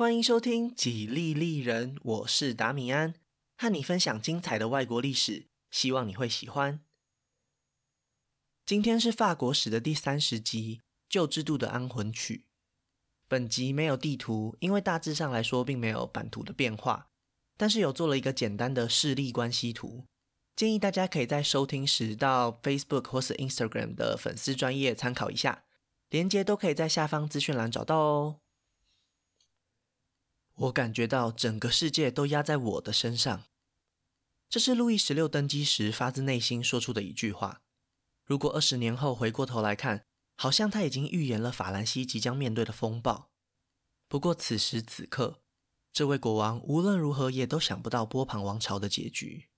欢迎收听《几利利人》，我是达米安，和你分享精彩的外国历史，希望你会喜欢。今天是法国史的第三十集《旧制度的安魂曲》。本集没有地图，因为大致上来说并没有版图的变化，但是有做了一个简单的势力关系图，建议大家可以在收听时到 Facebook 或是 Instagram 的粉丝专业参考一下，连接都可以在下方资讯栏找到哦。我感觉到整个世界都压在我的身上。这是路易十六登基时发自内心说出的一句话。如果二十年后回过头来看，好像他已经预言了法兰西即将面对的风暴。不过此时此刻，这位国王无论如何也都想不到波旁王朝的结局。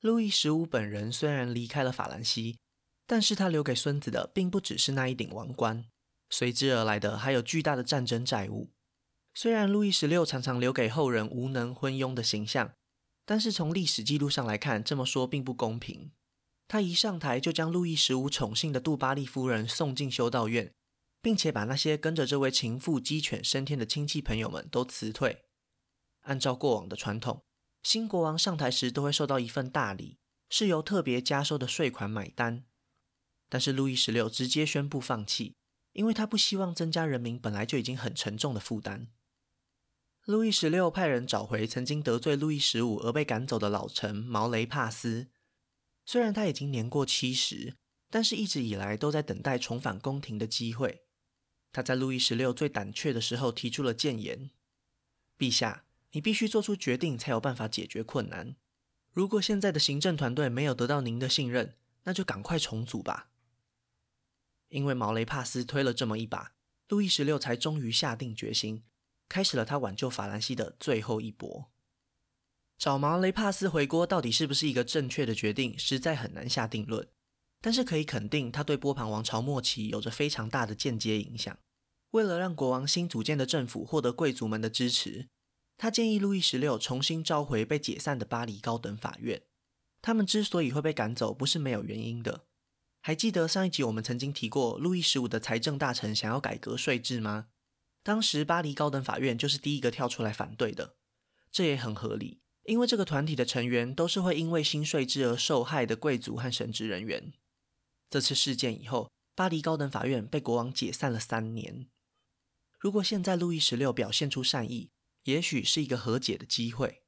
路易十五本人虽然离开了法兰西，但是他留给孙子的并不只是那一顶王冠，随之而来的还有巨大的战争债务。虽然路易十六常常留给后人无能昏庸的形象，但是从历史记录上来看，这么说并不公平。他一上台就将路易十五宠幸的杜巴利夫人送进修道院，并且把那些跟着这位情妇鸡犬升天的亲戚朋友们都辞退。按照过往的传统，新国王上台时都会收到一份大礼，是由特别加收的税款买单。但是路易十六直接宣布放弃，因为他不希望增加人民本来就已经很沉重的负担。路易十六派人找回曾经得罪路易十五而被赶走的老臣毛雷帕斯。虽然他已经年过七十，但是一直以来都在等待重返宫廷的机会。他在路易十六最胆怯的时候提出了谏言：“陛下，你必须做出决定才有办法解决困难。如果现在的行政团队没有得到您的信任，那就赶快重组吧。”因为毛雷帕斯推了这么一把，路易十六才终于下定决心。开始了他挽救法兰西的最后一搏。找毛雷帕斯回国到底是不是一个正确的决定，实在很难下定论。但是可以肯定，他对波旁王朝末期有着非常大的间接影响。为了让国王新组建的政府获得贵族们的支持，他建议路易十六重新召回被解散的巴黎高等法院。他们之所以会被赶走，不是没有原因的。还记得上一集我们曾经提过，路易十五的财政大臣想要改革税制吗？当时巴黎高等法院就是第一个跳出来反对的，这也很合理，因为这个团体的成员都是会因为新税制而受害的贵族和神职人员。这次事件以后，巴黎高等法院被国王解散了三年。如果现在路易十六表现出善意，也许是一个和解的机会。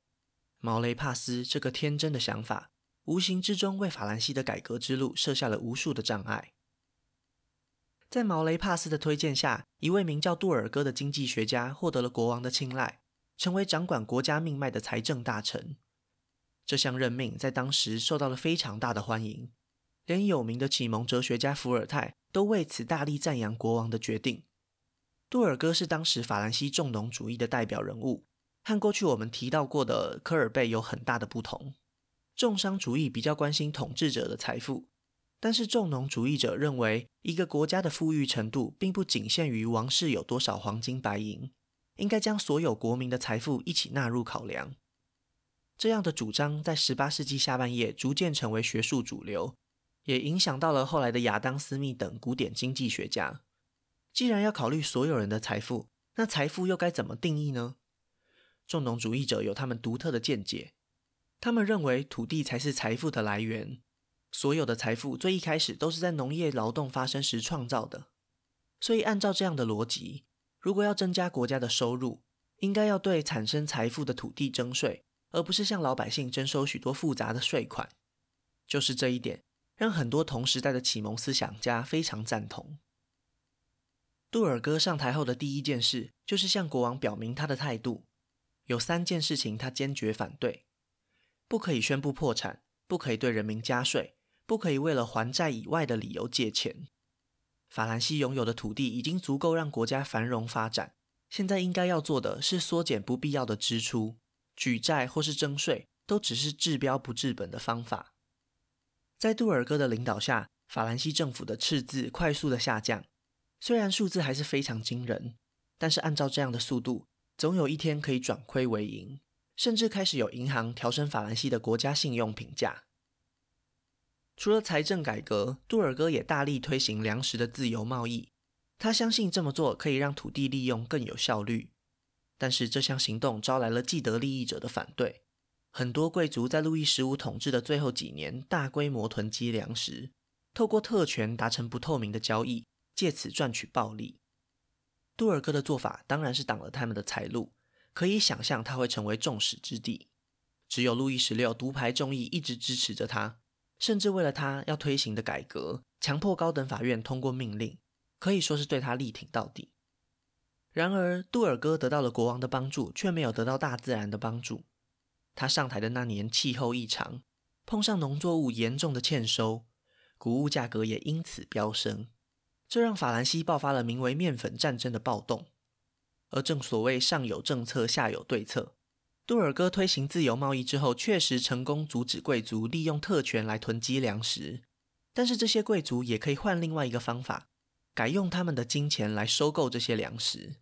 毛雷帕斯这个天真的想法，无形之中为法兰西的改革之路设下了无数的障碍。在毛雷帕斯的推荐下，一位名叫杜尔戈的经济学家获得了国王的青睐，成为掌管国家命脉的财政大臣。这项任命在当时受到了非常大的欢迎，连有名的启蒙哲学家伏尔泰都为此大力赞扬国王的决定。杜尔戈是当时法兰西重农主义的代表人物，和过去我们提到过的科尔贝有很大的不同。重商主义比较关心统治者的财富。但是重农主义者认为，一个国家的富裕程度并不仅限于王室有多少黄金白银，应该将所有国民的财富一起纳入考量。这样的主张在十八世纪下半叶逐渐成为学术主流，也影响到了后来的亚当·斯密等古典经济学家。既然要考虑所有人的财富，那财富又该怎么定义呢？重农主义者有他们独特的见解，他们认为土地才是财富的来源。所有的财富最一开始都是在农业劳动发生时创造的，所以按照这样的逻辑，如果要增加国家的收入，应该要对产生财富的土地征税，而不是向老百姓征收许多复杂的税款。就是这一点，让很多同时代的启蒙思想家非常赞同。杜尔戈上台后的第一件事，就是向国王表明他的态度。有三件事情他坚决反对：不可以宣布破产，不可以对人民加税。不可以为了还债以外的理由借钱。法兰西拥有的土地已经足够让国家繁荣发展，现在应该要做的是缩减不必要的支出，举债或是征税都只是治标不治本的方法。在杜尔戈的领导下，法兰西政府的赤字快速的下降，虽然数字还是非常惊人，但是按照这样的速度，总有一天可以转亏为盈，甚至开始有银行调升法兰西的国家信用评价。除了财政改革，杜尔戈也大力推行粮食的自由贸易。他相信这么做可以让土地利用更有效率，但是这项行动招来了既得利益者的反对。很多贵族在路易十五统治的最后几年，大规模囤积粮食，透过特权达成不透明的交易，借此赚取暴利。杜尔哥的做法当然是挡了他们的财路，可以想象他会成为众矢之的。只有路易十六独排众议，一直支持着他，甚至为了他要推行的改革，强迫高等法院通过命令，可以说是对他力挺到底。然而，杜尔哥得到了国王的帮助，却没有得到大自然的帮助。他上台的那年气候异常，碰上农作物严重的欠收，谷物价格也因此飙升，这让法兰西爆发了名为面粉战争的暴动。而正所谓上有政策，下有对策，杜尔哥推行自由贸易之后，确实成功阻止贵族利用特权来囤积粮食，但是这些贵族也可以换另外一个方法，改用他们的金钱来收购这些粮食，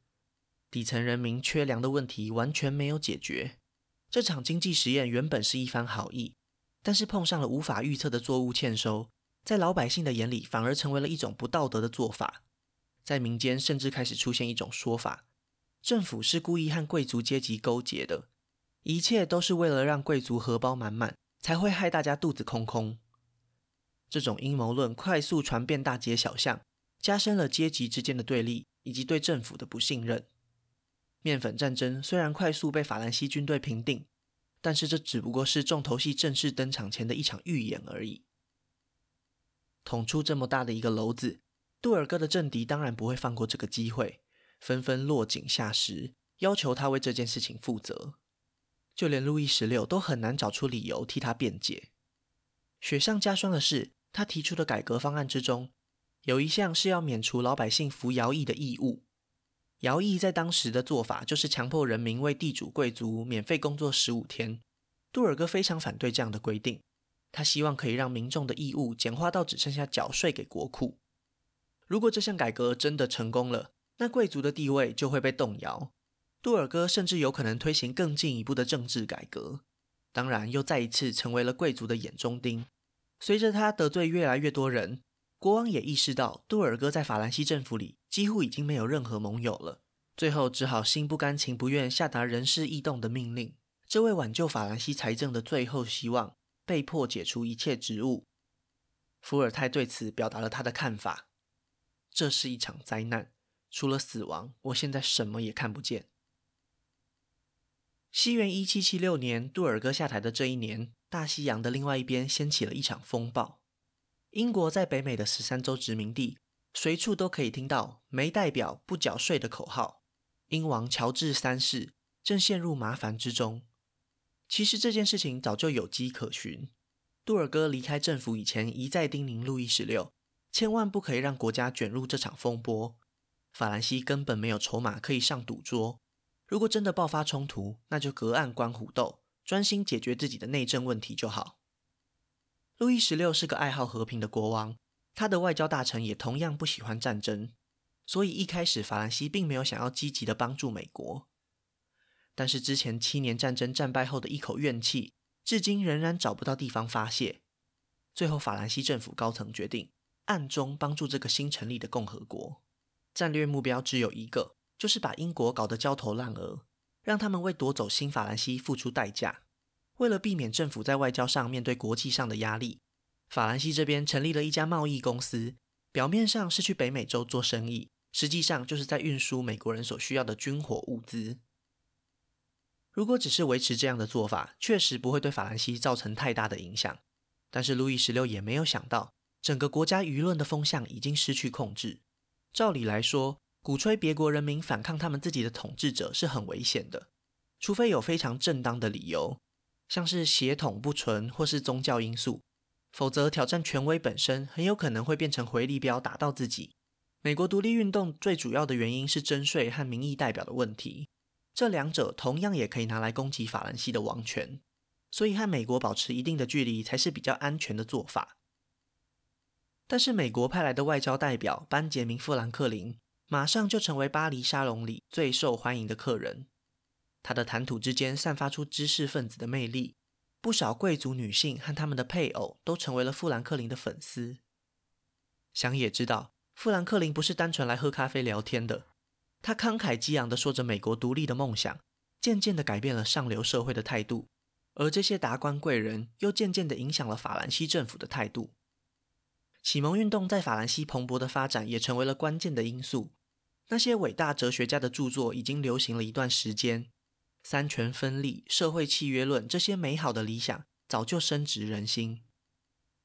底层人民缺粮的问题完全没有解决。这场经济实验原本是一番好意，但是碰上了无法预测的作物欠收，在老百姓的眼里反而成为了一种不道德的做法。在民间甚至开始出现一种说法：政府是故意和贵族阶级勾结的，一切都是为了让贵族荷包满满，才会害大家肚子空空。这种阴谋论快速传遍大街小巷，加深了阶级之间的对立以及对政府的不信任。面粉战争虽然快速被法兰西军队平定，但是这只不过是重头戏正式登场前的一场预演而已。捅出这么大的一个篓子，杜尔哥的政敌当然不会放过这个机会，纷纷落井下石，要求他为这件事情负责。就连路易十六都很难找出理由替他辩解。雪上加霜的是，他提出的改革方案之中，有一项是要免除老百姓服徭役的义务。徭役在当时的做法就是强迫人民为地主贵族免费工作十五天。杜尔哥非常反对这样的规定，他希望可以让民众的义务简化到只剩下缴税给国库。如果这项改革真的成功了，那贵族的地位就会被动摇。杜尔哥甚至有可能推行更进一步的政治改革，当然又再一次成为了贵族的眼中钉。随着他得罪越来越多人。国王也意识到，杜尔哥在法兰西政府里几乎已经没有任何盟友了，最后只好心不甘情不愿下达人事异动的命令。这位挽救法兰西财政的最后希望，被迫解除一切职务。伏尔泰对此表达了他的看法：这是一场灾难，除了死亡，我现在什么也看不见。西元一七七六年，杜尔哥下台的这一年，大西洋的另外一边掀起了一场风暴。英国在北美的十三州殖民地，随处都可以听到“没代表不缴税”的口号。英王乔治三世正陷入麻烦之中。其实这件事情早就有迹可循。杜尔哥离开政府以前，一再叮咛路易十六，千万不可以让国家卷入这场风波。法兰西根本没有筹码可以上赌桌。如果真的爆发冲突，那就隔岸观虎斗，专心解决自己的内政问题就好。路易十六是个爱好和平的国王，他的外交大臣也同样不喜欢战争，所以一开始法兰西并没有想要积极的帮助美国。但是之前七年战争战败后的一口怨气，至今仍然找不到地方发泄。最后，法兰西政府高层决定暗中帮助这个新成立的共和国，战略目标只有一个，就是把英国搞得焦头烂额，让他们为夺走新法兰西付出代价。为了避免政府在外交上面对国际上的压力，法兰西这边成立了一家贸易公司，表面上是去北美洲做生意，实际上就是在运输美国人所需要的军火物资。如果只是维持这样的做法，确实不会对法兰西造成太大的影响。但是路易十六也没有想到，整个国家舆论的风向已经失去控制。照理来说，鼓吹别国人民反抗他们自己的统治者是很危险的，除非有非常正当的理由。像是血统不纯或是宗教因素，否则挑战权威本身很有可能会变成回力镖打到自己。美国独立运动最主要的原因是征税和民意代表的问题，这两者同样也可以拿来攻击法兰西的王权，所以和美国保持一定的距离才是比较安全的做法。但是美国派来的外交代表班杰明·富兰克林，马上就成为巴黎沙龙里最受欢迎的客人。他的谈吐之间散发出知识分子的魅力，不少贵族女性和他们的配偶都成为了富兰克林的粉丝。想也知道，富兰克林不是单纯来喝咖啡聊天的，他慷慨激昂地说着美国独立的梦想，渐渐地改变了上流社会的态度，而这些达官贵人又渐渐地影响了法兰西政府的态度。启蒙运动在法兰西蓬勃的发展也成为了关键的因素。那些伟大哲学家的著作已经流行了一段时间，三权分立、社会契约论这些美好的理想早就深植人心。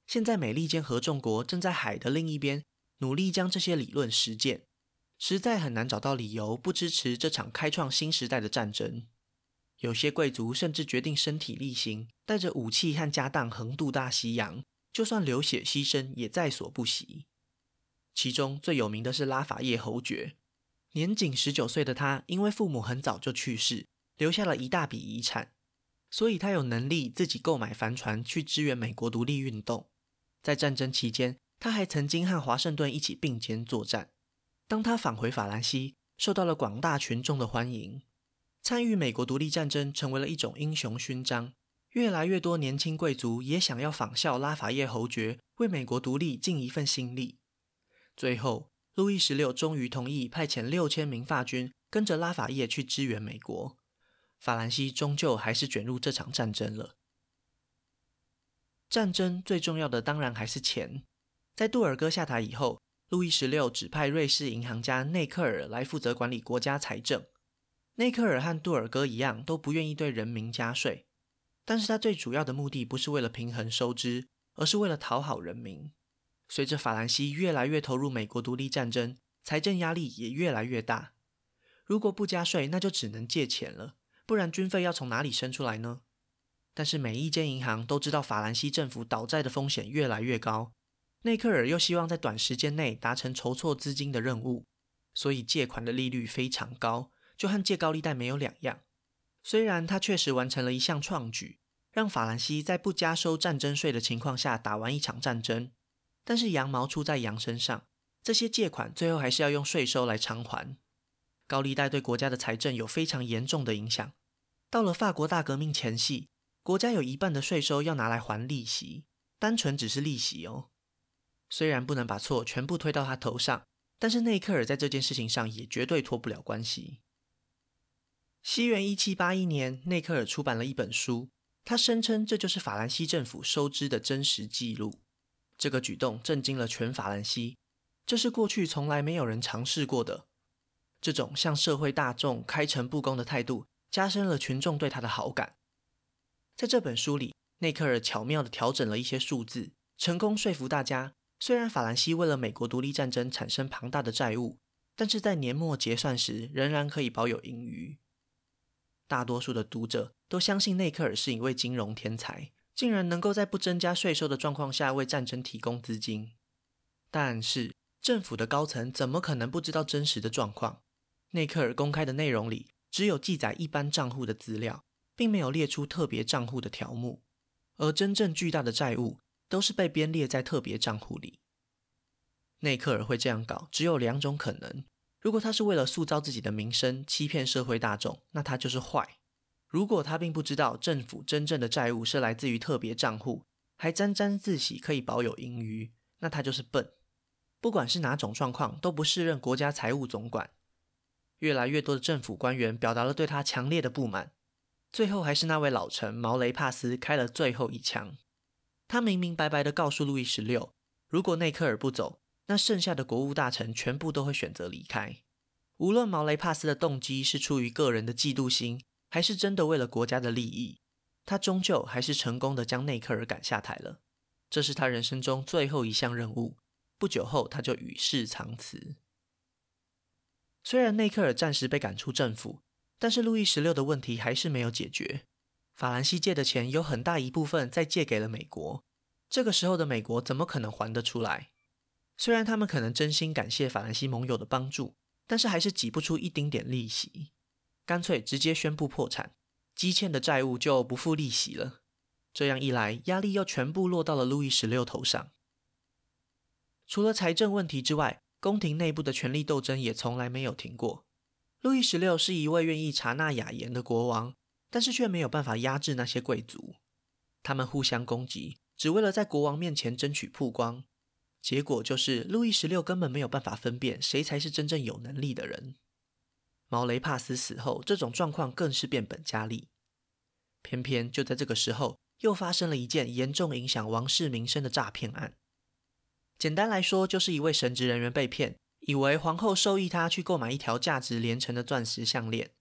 现在美利坚合众国正在海的另一边努力将这些理论实践。实在很难找到理由不支持这场开创新时代的战争。有些贵族甚至决定身体力行，带着武器和家当横渡大西洋，就算流血牺牲也在所不惜。其中最有名的是拉法叶侯爵，年仅十九岁的他，因为父母很早就去世，留下了一大笔遗产，所以他有能力自己购买帆船去支援美国独立运动。在战争期间，他还曾经和华盛顿一起并肩作战。当他返回法兰西，受到了广大群众的欢迎。参与美国独立战争成为了一种英雄勋章。越来越多年轻贵族也想要仿效拉法叶侯爵，为美国独立尽一份心力。最后，路易十六终于同意派遣六千名法军跟着拉法叶去支援美国。法兰西终究还是卷入这场战争了。战争最重要的当然还是钱。在杜尔哥下台以后，路易十六指派瑞士银行家内克尔来负责管理国家财政。内克尔和杜尔哥一样，都不愿意对人民加税，但是他最主要的目的不是为了平衡收支，而是为了讨好人民。随着法兰西越来越投入美国独立战争，财政压力也越来越大。如果不加税，那就只能借钱了，不然军费要从哪里生出来呢？但是每一间银行都知道法兰西政府倒债的风险越来越高。内克尔又希望在短时间内达成筹措资金的任务，所以借款的利率非常高，就和借高利贷没有两样。虽然他确实完成了一项创举，让法兰西在不加收战争税的情况下打完一场战争，但是羊毛出在羊身上，这些借款最后还是要用税收来偿还。高利贷对国家的财政有非常严重的影响。到了法国大革命前夕，国家有一半的税收要拿来还利息，单纯只是利息哦。虽然不能把错全部推到他头上，但是内克尔在这件事情上也绝对脱不了关系。西元一七八一年，内克尔出版了一本书，他声称这就是法兰西政府收支的真实记录。这个举动震惊了全法兰西，这是过去从来没有人尝试过的。这种向社会大众开诚布公的态度，加深了群众对他的好感。在这本书里，内克尔巧妙地调整了一些数字，成功说服大家。虽然法兰西为了美国独立战争产生庞大的债务，但是在年末结算时仍然可以保有盈余。大多数的读者都相信内克尔是一位金融天才，竟然能够在不增加税收的状况下为战争提供资金。但是政府的高层怎么可能不知道真实的状况？内克尔公开的内容里只有记载一般账户的资料，并没有列出特别账户的条目，而真正巨大的债务。都是被编列在特别账户里。内克尔会这样搞，只有两种可能：如果他是为了塑造自己的名声，欺骗社会大众，那他就是坏；如果他并不知道政府真正的债务是来自于特别账户，还沾沾自喜可以保有盈余，那他就是笨。不管是哪种状况，都不适任国家财务总管。越来越多的政府官员表达了对他强烈的不满，最后还是那位老臣毛雷帕斯开了最后一枪。他明明白白地告诉路易十六，如果内克尔不走，那剩下的国务大臣全部都会选择离开。无论毛雷帕斯的动机是出于个人的嫉妒心，还是真的为了国家的利益，他终究还是成功地将内克尔赶下台了。这是他人生中最后一项任务。不久后，他就与世长辞。虽然内克尔暂时被赶出政府，但是路易十六的问题还是没有解决。法兰西借的钱有很大一部分再借给了美国，这个时候的美国怎么可能还得出来？虽然他们可能真心感谢法兰西盟友的帮助，但是还是挤不出一丁点利息，干脆直接宣布破产，积欠的债务就不付利息了。这样一来，压力又全部落到了路易十六头上。除了财政问题之外，宫廷内部的权力斗争也从来没有停过。路易十六是一位愿意察纳雅言的国王。但是却没有办法压制那些贵族，他们互相攻击，只为了在国王面前争取曝光。结果就是路易十六根本没有办法分辨谁才是真正有能力的人。毛雷帕斯死后，这种状况更是变本加厉。偏偏就在这个时候，又发生了一件严重影响王室名声的诈骗案。简单来说，就是一位神职人员被骗，以为皇后授意他去购买一条价值连城的钻石项链，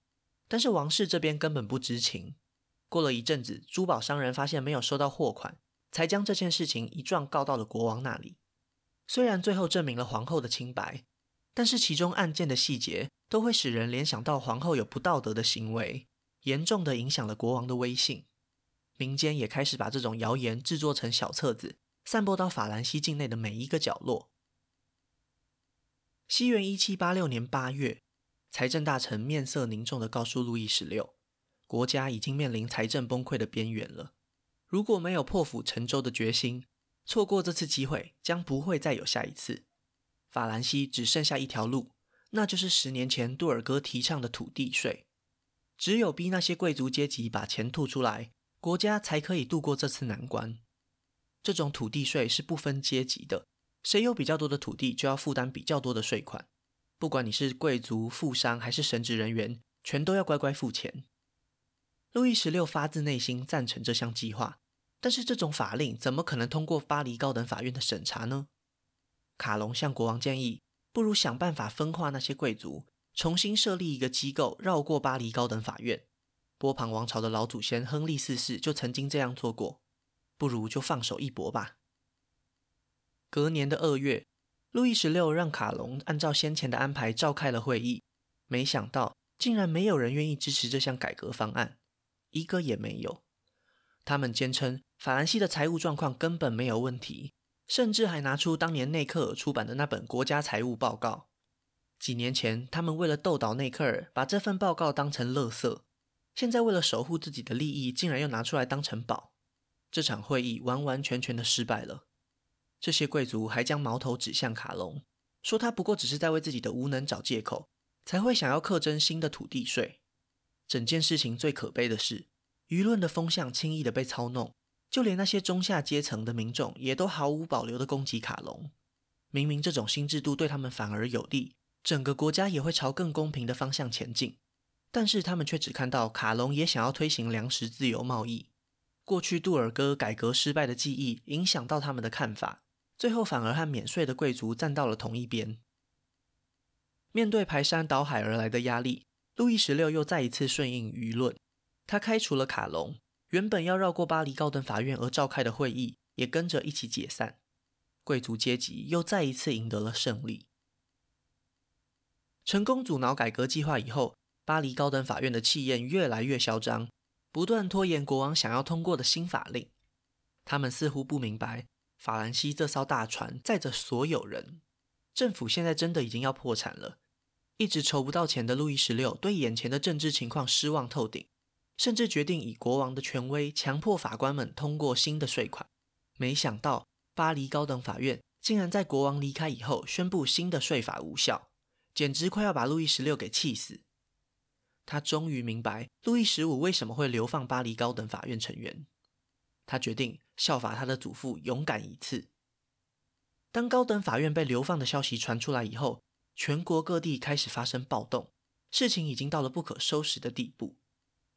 但是王室这边根本不知情。过了一阵子，珠宝商人发现没有收到货款，才将这件事情一状告到了国王那里。虽然最后证明了皇后的清白，但是其中案件的细节都会使人联想到皇后有不道德的行为。严重的影响了国王的威信，民间也开始把这种谣言制作成小册子，散播到法兰西境内的每一个角落。西元一七八六年八月，财政大臣面色凝重地告诉路易十六，国家已经面临财政崩溃的边缘了。如果没有破釜沉舟的决心，错过这次机会，将不会再有下一次。法兰西只剩下一条路，那就是十年前杜尔哥提倡的土地税。只有逼那些贵族阶级把钱吐出来，国家才可以度过这次难关。这种土地税是不分阶级的，谁有比较多的土地，就要负担比较多的税款。不管你是贵族、富商还是神职人员，全都要乖乖付钱。路易十六发自内心赞成这项计划，但是这种法令怎么可能通过巴黎高等法院的审查呢？卡隆向国王建议，不如想办法分化那些贵族。重新设立一个机构，绕过巴黎高等法院。波旁王朝的老祖先亨利四世就曾经这样做过，不如就放手一搏吧。隔年的二月，路易十六让卡隆按照先前的安排召开了会议，没想到竟然没有人愿意支持这项改革方案，一个也没有。他们坚称法兰西的财务状况根本没有问题，甚至还拿出当年内克尔出版的那本国家财务报告。几年前，他们为了斗倒内克尔，把这份报告当成垃圾；现在为了守护自己的利益，竟然又拿出来当成宝。这场会议完完全全的失败了。这些贵族还将矛头指向卡隆，说他不过只是在为自己的无能找借口，才会想要克征新的土地税。整件事情最可悲的是，舆论的风向轻易的被操弄，就连那些中下阶层的民众也都毫无保留的攻击卡隆。明明这种新制度对他们反而有利。整个国家也会朝更公平的方向前进，但是他们却只看到卡隆也想要推行粮食自由贸易。过去杜尔哥改革失败的记忆影响到他们的看法，最后反而和免税的贵族站到了同一边。面对排山倒海而来的压力，路易十六又再一次顺应舆论，他开除了卡隆，原本要绕过巴黎高等法院而召开的会议也跟着一起解散，贵族阶级又再一次赢得了胜利。成功阻挠改革计划以后，巴黎高等法院的气焰越来越嚣张，不断拖延国王想要通过的新法令。他们似乎不明白，法兰西这艘大船载着所有人，政府现在真的已经要破产了。一直筹不到钱的路易十六对眼前的政治情况失望透顶，甚至决定以国王的权威强迫法官们通过新的税款。没想到，巴黎高等法院竟然在国王离开以后宣布新的税法无效。简直快要把路易十六给气死！他终于明白路易十五为什么会流放巴黎高等法院成员。他决定效法他的祖父，勇敢一次。当高等法院被流放的消息传出来以后，全国各地开始发生暴动，事情已经到了不可收拾的地步。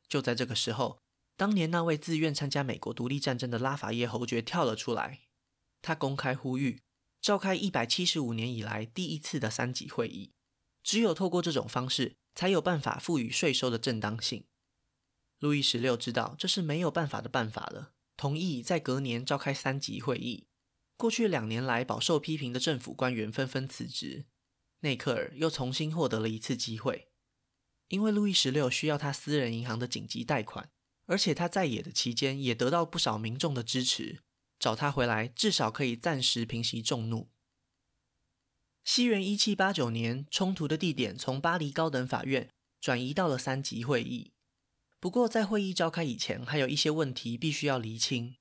就在这个时候，当年那位自愿参加美国独立战争的拉法叶侯爵跳了出来，他公开呼吁召开一百七十五年以来第一次的三级会议。只有透过这种方式，才有办法赋予税收的正当性。路易十六知道这是没有办法的办法了，同意在隔年召开三级会议。过去两年来饱受批评的政府官员纷纷辞职，内克尔又重新获得了一次机会。因为路易十六需要他私人银行的紧急贷款，而且他在野的期间也得到不少民众的支持，找他回来至少可以暂时平息众怒。西元一七八九年，冲突的地点从巴黎高等法院转移到了三级会议。不过，在会议召开以前，还有一些问题必须要厘清。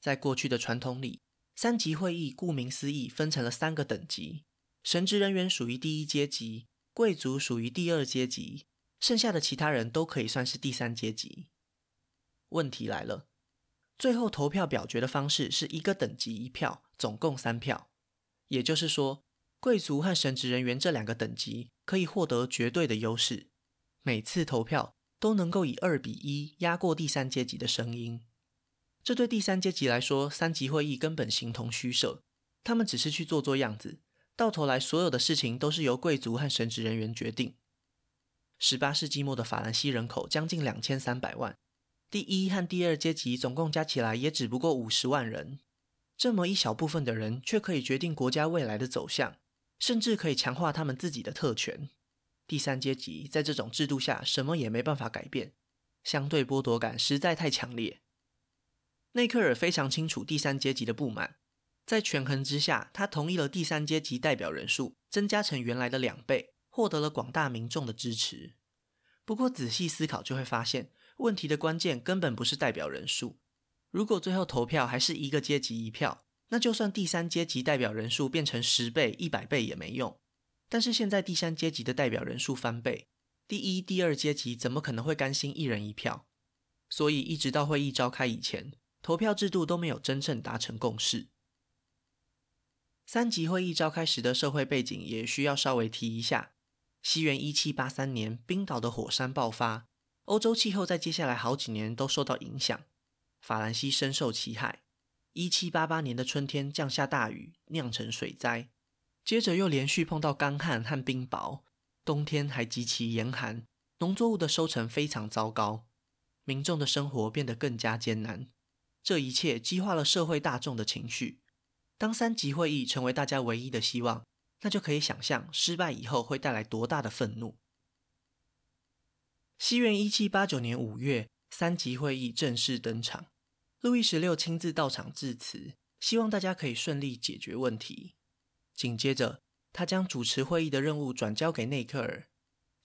在过去的传统里，三级会议顾名思义分成了三个等级：神职人员属于第一阶级，贵族属于第二阶级，剩下的其他人都可以算是第三阶级。问题来了，最后投票表决的方式是一个等级一票，总共三票，也就是说，贵族和神职人员这两个等级可以获得绝对的优势，每次投票都能够以二比一压过第三阶级的声音。这对第三阶级来说，三级会议根本形同虚设，他们只是去做做样子，到头来所有的事情都是由贵族和神职人员决定。十八世纪末的法兰西人口将近两千三百万，第一和第二阶级总共加起来也只不过五十万人，这么一小部分的人却可以决定国家未来的走向，甚至可以强化他们自己的特权。第三阶级在这种制度下什么也没办法改变，相对剥夺感实在太强烈。内克尔非常清楚第三阶级的不满，在权衡之下，他同意了第三阶级代表人数增加成原来的两倍，获得了广大民众的支持。不过仔细思考就会发现，问题的关键根本不是代表人数。如果最后投票还是一个阶级一票，那就算第三阶级代表人数变成十倍、一百倍也没用。但是现在第三阶级的代表人数翻倍，第一、第二阶级怎么可能会甘心一人一票？所以一直到会议召开以前，投票制度都没有真正达成共识。三级会议召开时的社会背景也需要稍微提一下：西元一七八三年，冰岛的火山爆发，欧洲气候在接下来好几年都受到影响，法兰西深受其害。一七八八年的春天降下大雨，酿成水灾，接着又连续碰到干旱和冰雹，冬天还极其严寒，农作物的收成非常糟糕，民众的生活变得更加艰难。这一切激化了社会大众的情绪。当三级会议成为大家唯一的希望，那就可以想象失败以后会带来多大的愤怒。西元一七八九年五月，三级会议正式登场。路易十六亲自到场致辞，希望大家可以顺利解决问题。紧接着，他将主持会议的任务转交给内克尔。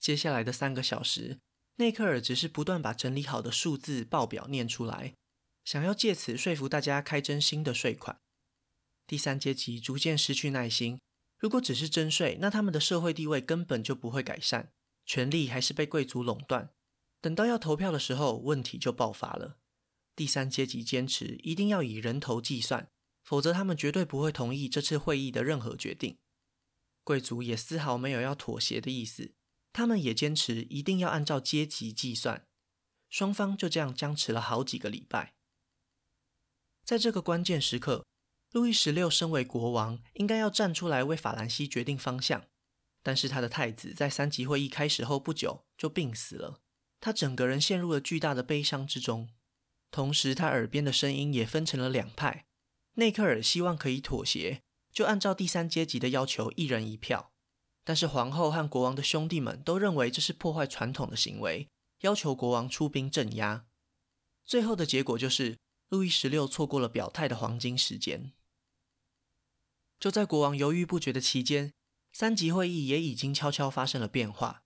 接下来的三个小时，内克尔只是不断把整理好的数字报表念出来。想要借此说服大家开征新的税款，第三阶级逐渐失去耐心。如果只是征税，那他们的社会地位根本就不会改善，权力还是被贵族垄断。等到要投票的时候，问题就爆发了。第三阶级坚持一定要以人头计算，否则他们绝对不会同意这次会议的任何决定。贵族也丝毫没有要妥协的意思，他们也坚持一定要按照阶级计算。双方就这样僵持了好几个礼拜。在这个关键时刻，路易十六身为国王，应该要站出来为法兰西决定方向。但是他的太子在三级会议开始后不久就病死了，他整个人陷入了巨大的悲伤之中。同时，他耳边的声音也分成了两派：内克尔希望可以妥协，就按照第三阶级的要求一人一票；但是皇后和国王的兄弟们都认为这是破坏传统的行为，要求国王出兵镇压。最后的结果就是。路易十六错过了表态的黄金时间。就在国王犹豫不决的期间，三级会议也已经悄悄发生了变化。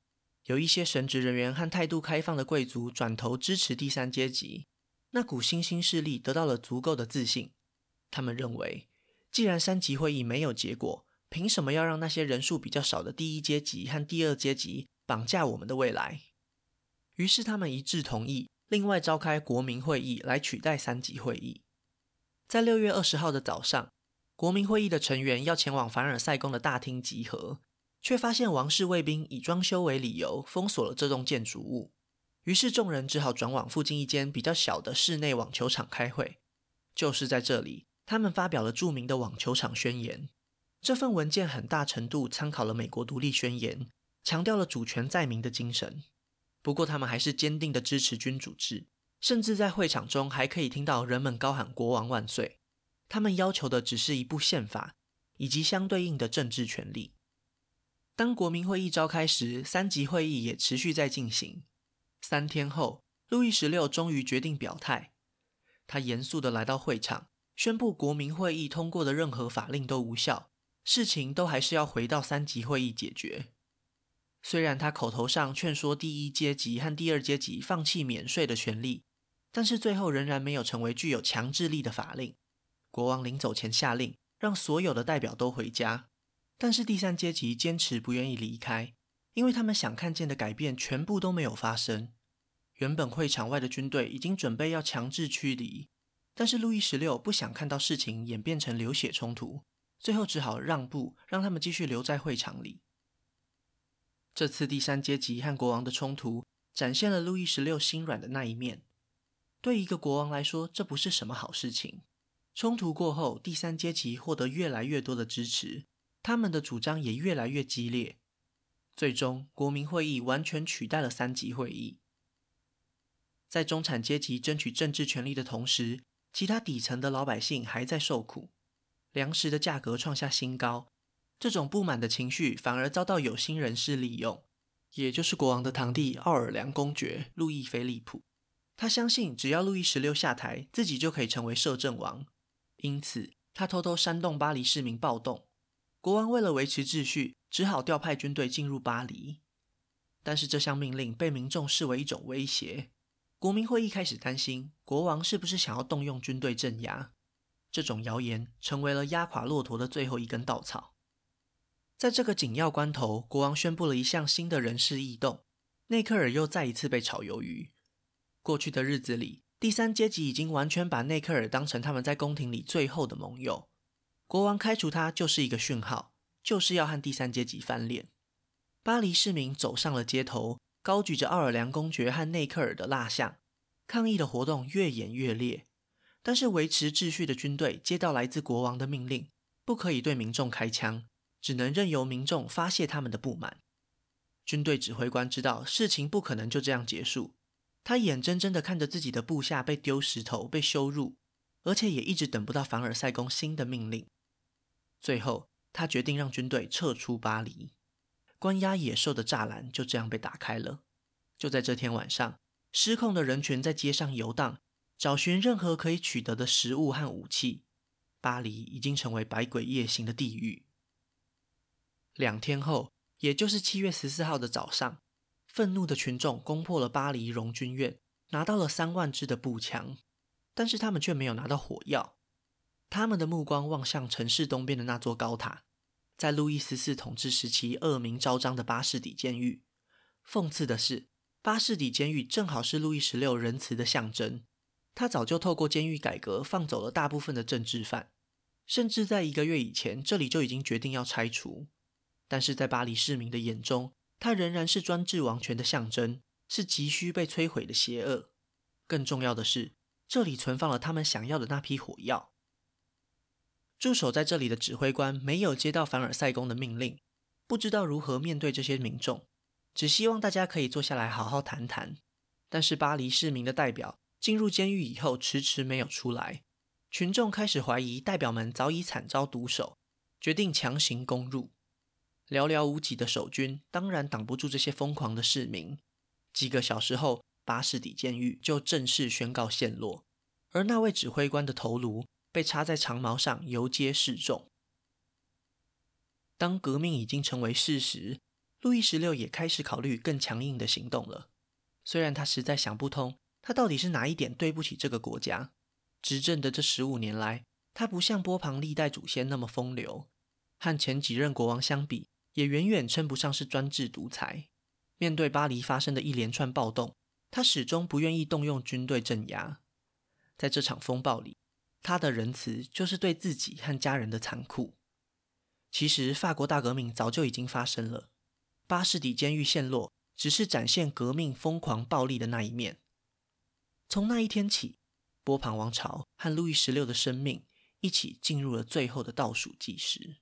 有一些神职人员和态度开放的贵族转头支持第三阶级，那股新兴势力得到了足够的自信。他们认为，既然三级会议没有结果，凭什么要让那些人数比较少的第一阶级和第二阶级绑架我们的未来？于是他们一致同意。另外召开国民会议来取代三级会议。在六月二十号的早上，国民会议的成员要前往凡尔赛宫的大厅集合，却发现王室卫兵以装修为理由封锁了这栋建筑物。于是众人只好转往附近一间比较小的室内网球场开会。就是在这里，他们发表了著名的网球场宣言。这份文件很大程度参考了美国独立宣言，强调了主权在民的精神。不过，他们还是坚定地支持君主制，甚至在会场中还可以听到人们高喊“国王万岁”。他们要求的只是一部宪法以及相对应的政治权利。当国民会议召开时，三级会议也持续在进行。三天后，路易十六终于决定表态。他严肃地来到会场，宣布国民会议通过的任何法令都无效，事情都还是要回到三级会议解决。虽然他口头上劝说第一阶级和第二阶级放弃免税的权利，但是最后仍然没有成为具有强制力的法令。国王临走前下令，让所有的代表都回家，但是第三阶级坚持不愿意离开，因为他们想看见的改变全部都没有发生。原本会场外的军队已经准备要强制驱离，但是路易十六不想看到事情演变成流血冲突，最后只好让步，让他们继续留在会场里。这次第三阶级和国王的冲突，展现了路易十六心软的那一面。对一个国王来说，这不是什么好事情。冲突过后，第三阶级获得越来越多的支持，他们的主张也越来越激烈。最终，国民会议完全取代了三级会议。在中产阶级争取政治权利的同时，其他底层的老百姓还在受苦，粮食的价格创下新高。这种不满的情绪反而遭到有心人士利用，也就是国王的堂弟奥尔良公爵路易菲利普。他相信，只要路易十六下台，自己就可以成为摄政王。因此，他偷偷煽动巴黎市民暴动。国王为了维持秩序，只好调派军队进入巴黎。但是这项命令被民众视为一种威胁。国民会议开始担心，国王是不是想要动用军队镇压？这种谣言成为了压垮骆驼的最后一根稻草。在这个紧要关头，国王宣布了一项新的人事异动，内克尔又再一次被炒鱿鱼。过去的日子里，第三阶级已经完全把内克尔当成他们在宫廷里最后的盟友。国王开除他就是一个讯号，就是要和第三阶级翻脸。巴黎市民走上了街头，高举着奥尔良公爵和内克尔的蜡像，抗议的活动越演越烈。但是维持秩序的军队接到来自国王的命令，不可以对民众开枪，只能任由民众发泄他们的不满。军队指挥官知道事情不可能就这样结束。他眼睁睁地看着自己的部下被丢石头、被羞辱，而且也一直等不到凡尔赛宫新的命令。最后，他决定让军队撤出巴黎，关押野兽的栅栏就这样被打开了。就在这天晚上，失控的人群在街上游荡，找寻任何可以取得的食物和武器。巴黎已经成为百鬼夜行的地狱。两天后，也就是七月十四号的早上。愤怒的群众攻破了巴黎荣军院，拿到了三万支的步枪，但是他们却没有拿到火药。他们的目光望向城市东边的那座高塔，在路易十四统治时期恶名昭彰的巴士底监狱。讽刺的是，巴士底监狱正好是路易十六仁慈的象征。他早就透过监狱改革放走了大部分的政治犯，甚至在一个月以前，这里就已经决定要拆除。但是在巴黎市民的眼中，它仍然是专制王权的象征，是急需被摧毁的邪恶。更重要的是，这里存放了他们想要的那批火药。驻守在这里的指挥官没有接到凡尔赛宫的命令，不知道如何面对这些民众，只希望大家可以坐下来好好谈谈。但是巴黎市民的代表进入监狱以后迟迟没有出来，群众开始怀疑代表们早已惨遭毒手，决定强行攻入。寥寥无几的守军当然挡不住这些疯狂的市民。几个小时后，巴士底监狱就正式宣告陷落，而那位指挥官的头颅被插在长矛上，游街示众。当革命已经成为事实，路易十六也开始考虑更强硬的行动了。虽然他实在想不通，他到底是哪一点对不起这个国家。执政的这十五年来，他不像波旁历代祖先那么风流，和前几任国王相比。也远远称不上是专制独裁。面对巴黎发生的一连串暴动，他始终不愿意动用军队镇压。在这场风暴里，他的仁慈就是对自己和家人的残酷。其实，法国大革命早就已经发生了，巴士底监狱陷落只是展现革命疯狂暴力的那一面。从那一天起，波旁王朝和路易十六的生命一起进入了最后的倒数计时。